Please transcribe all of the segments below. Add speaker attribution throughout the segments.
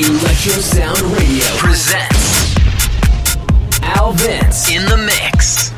Speaker 1: Electro Sound Radio presents Al Vince in the mix.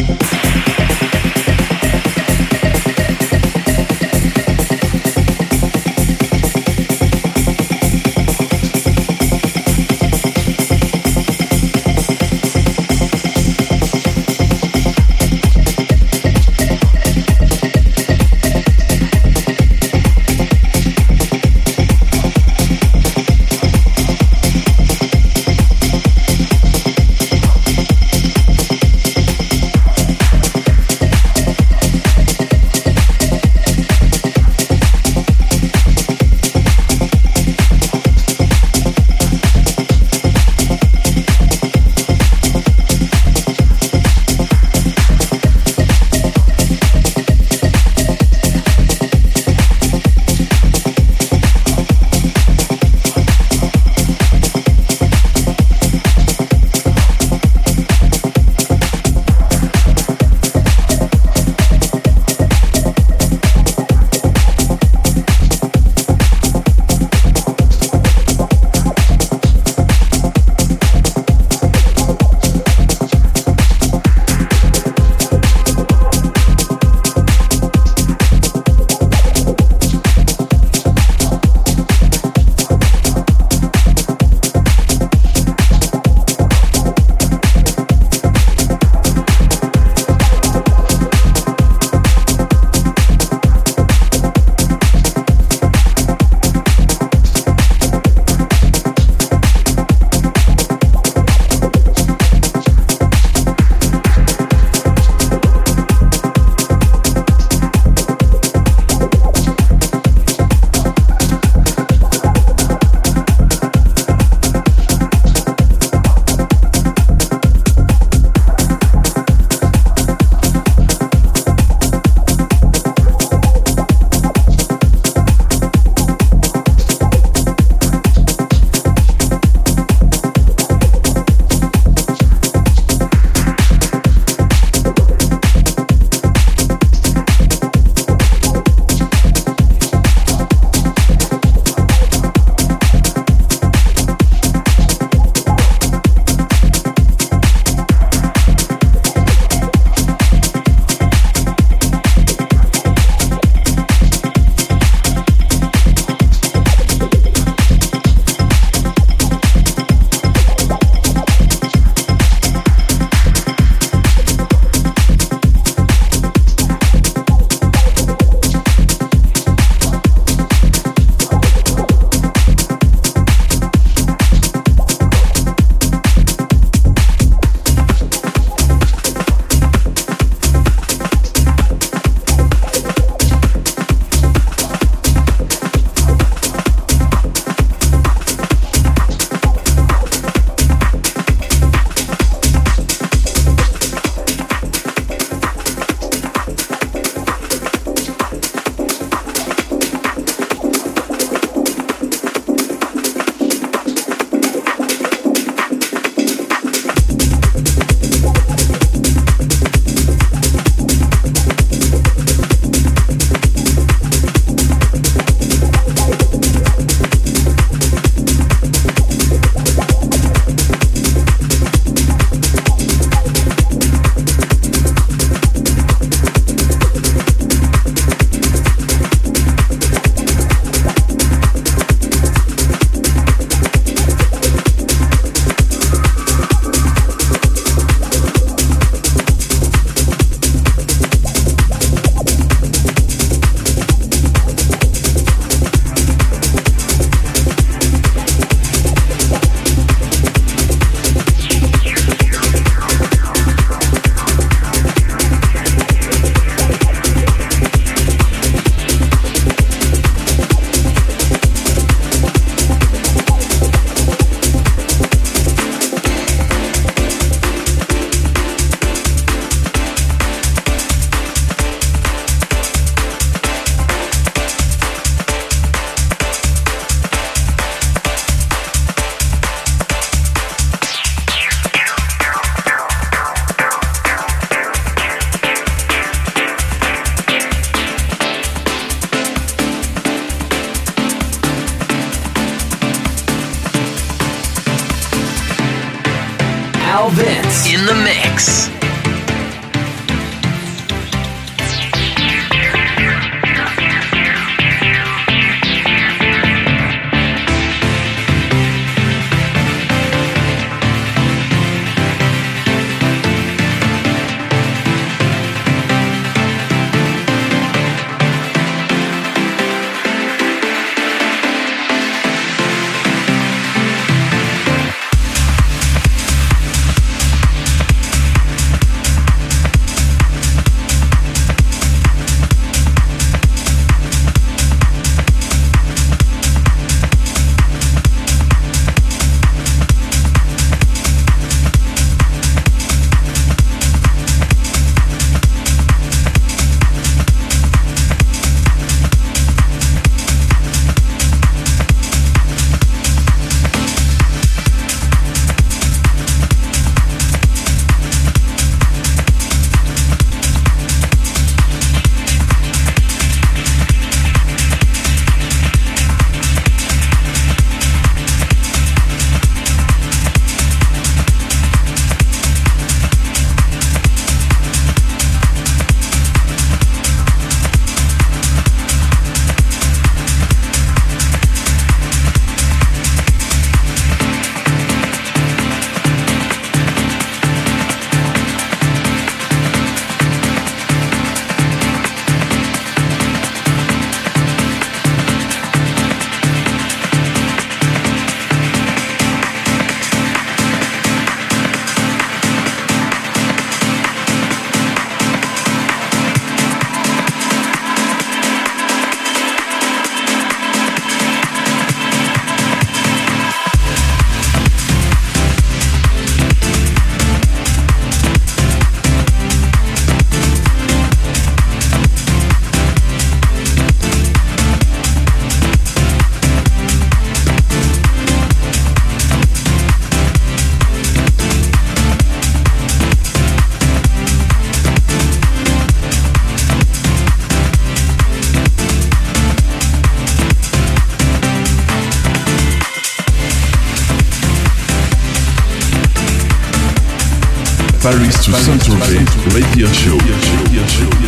Speaker 2: To Saint-Tropez Radio Show.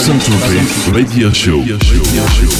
Speaker 1: Saint-Tropez Radio Show. Radio show.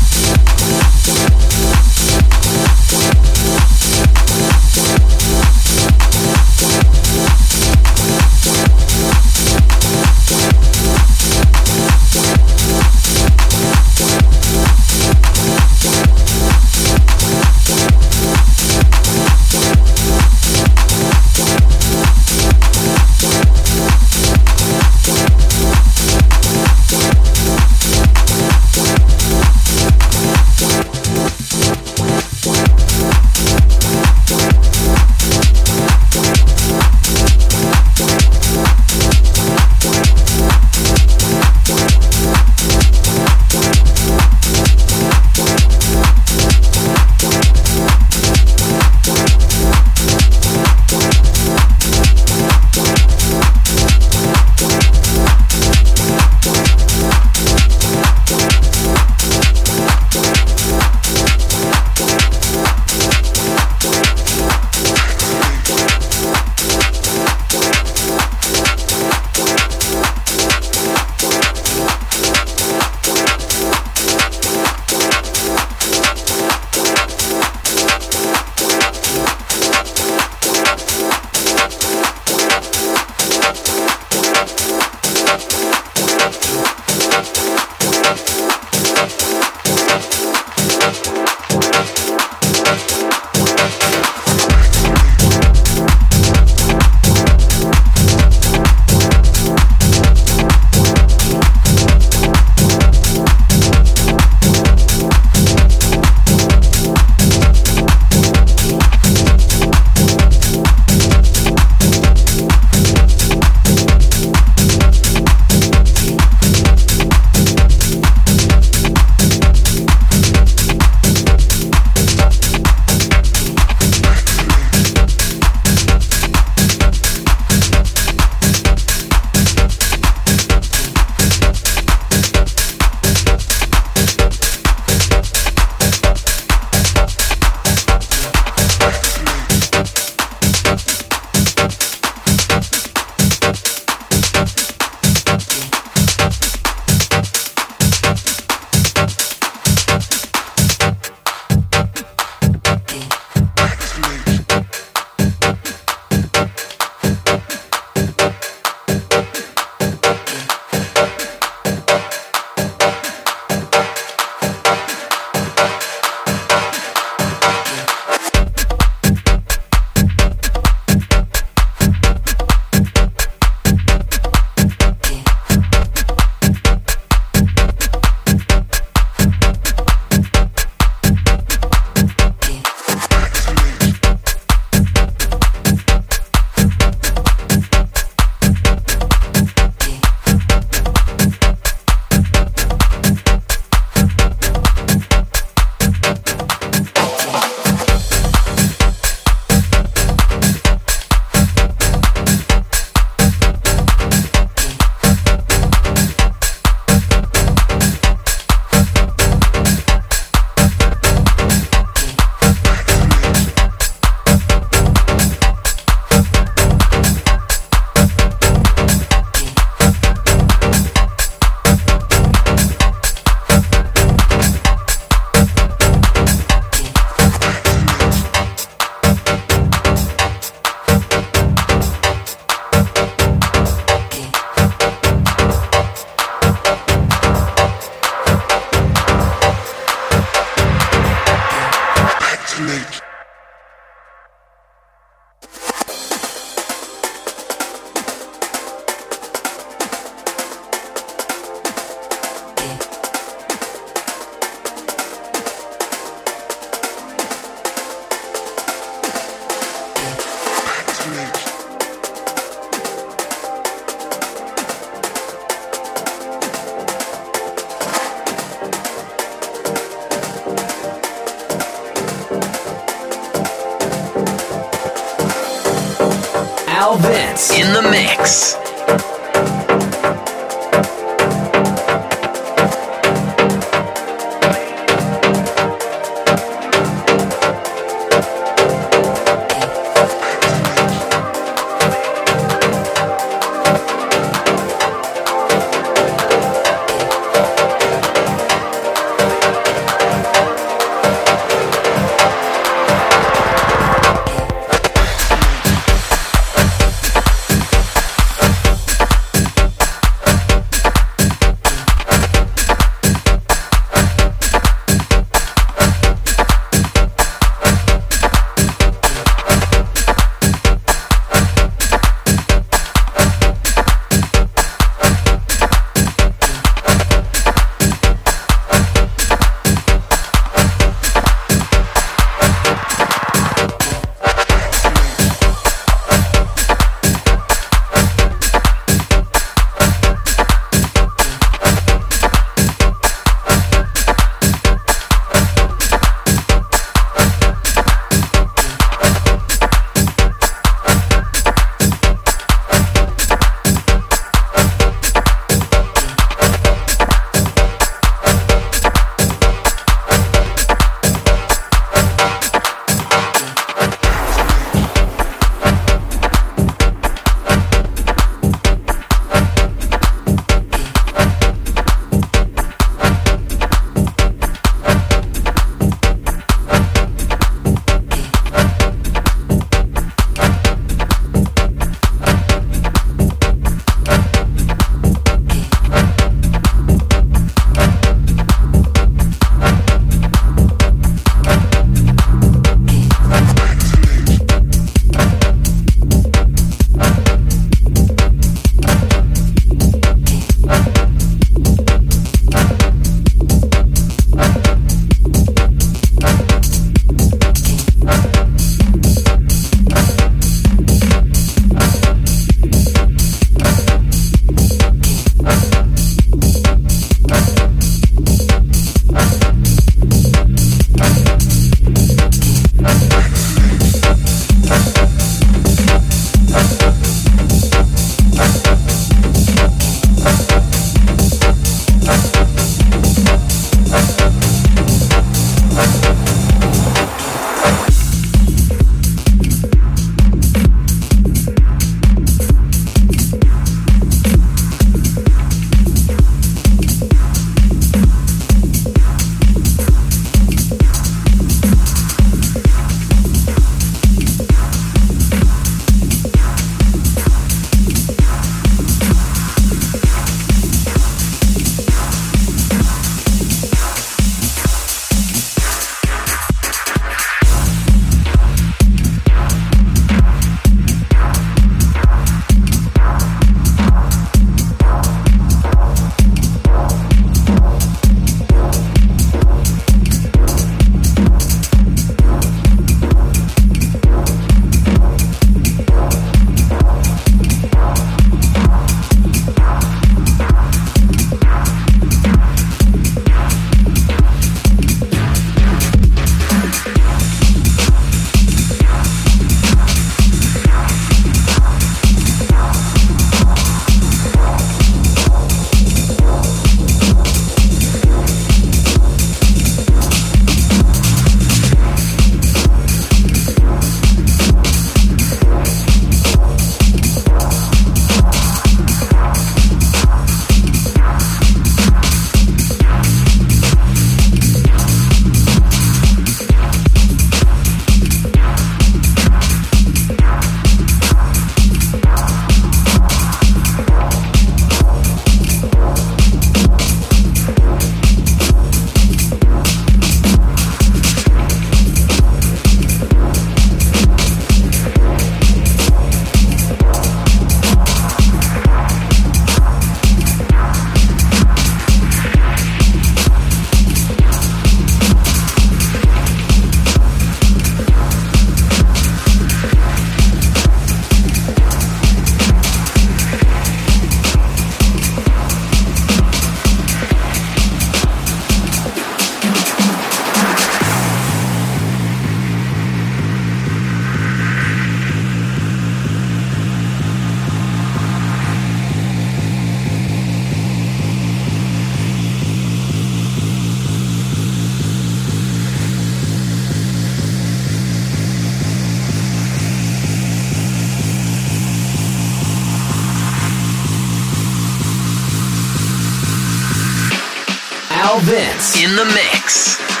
Speaker 3: Vince in the mix.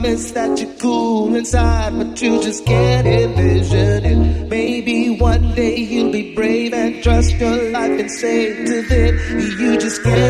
Speaker 4: Promise that you're cool inside, but you just can't envision it. Maybe one day you'll be brave and trust your life and say to them, you just can't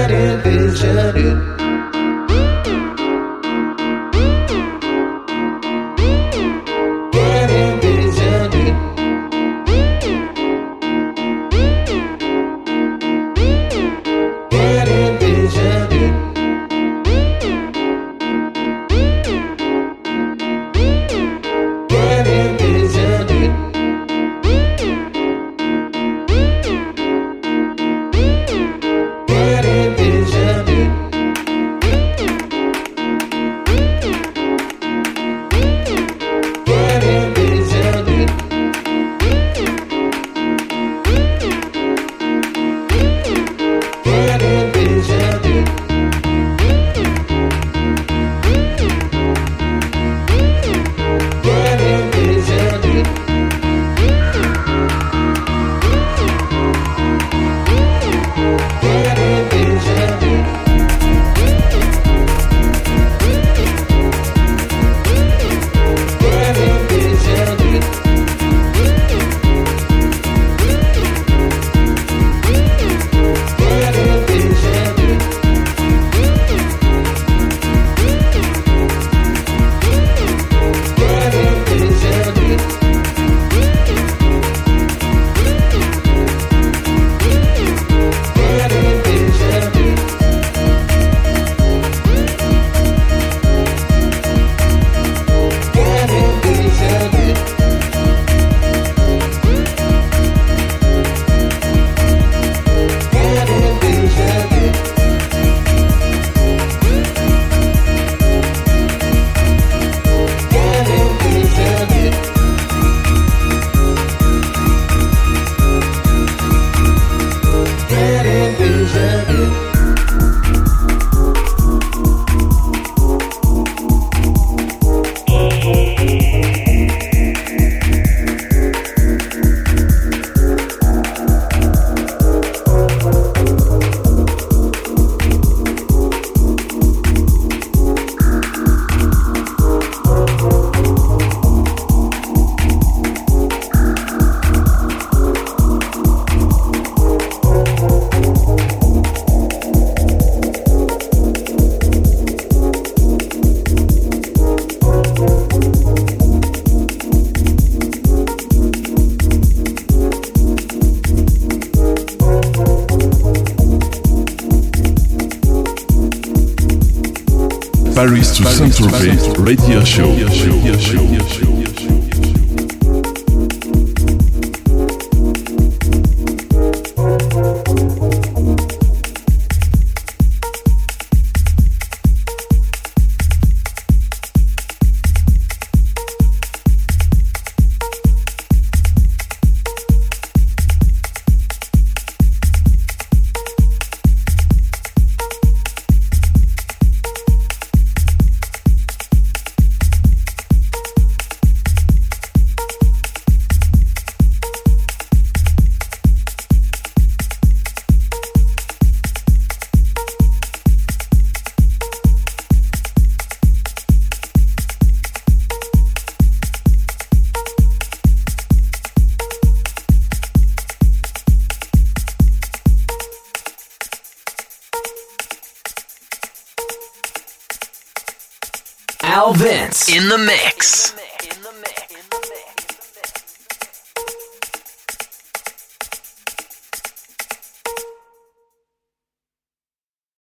Speaker 1: Paris to Saint-Tropez Radio Show.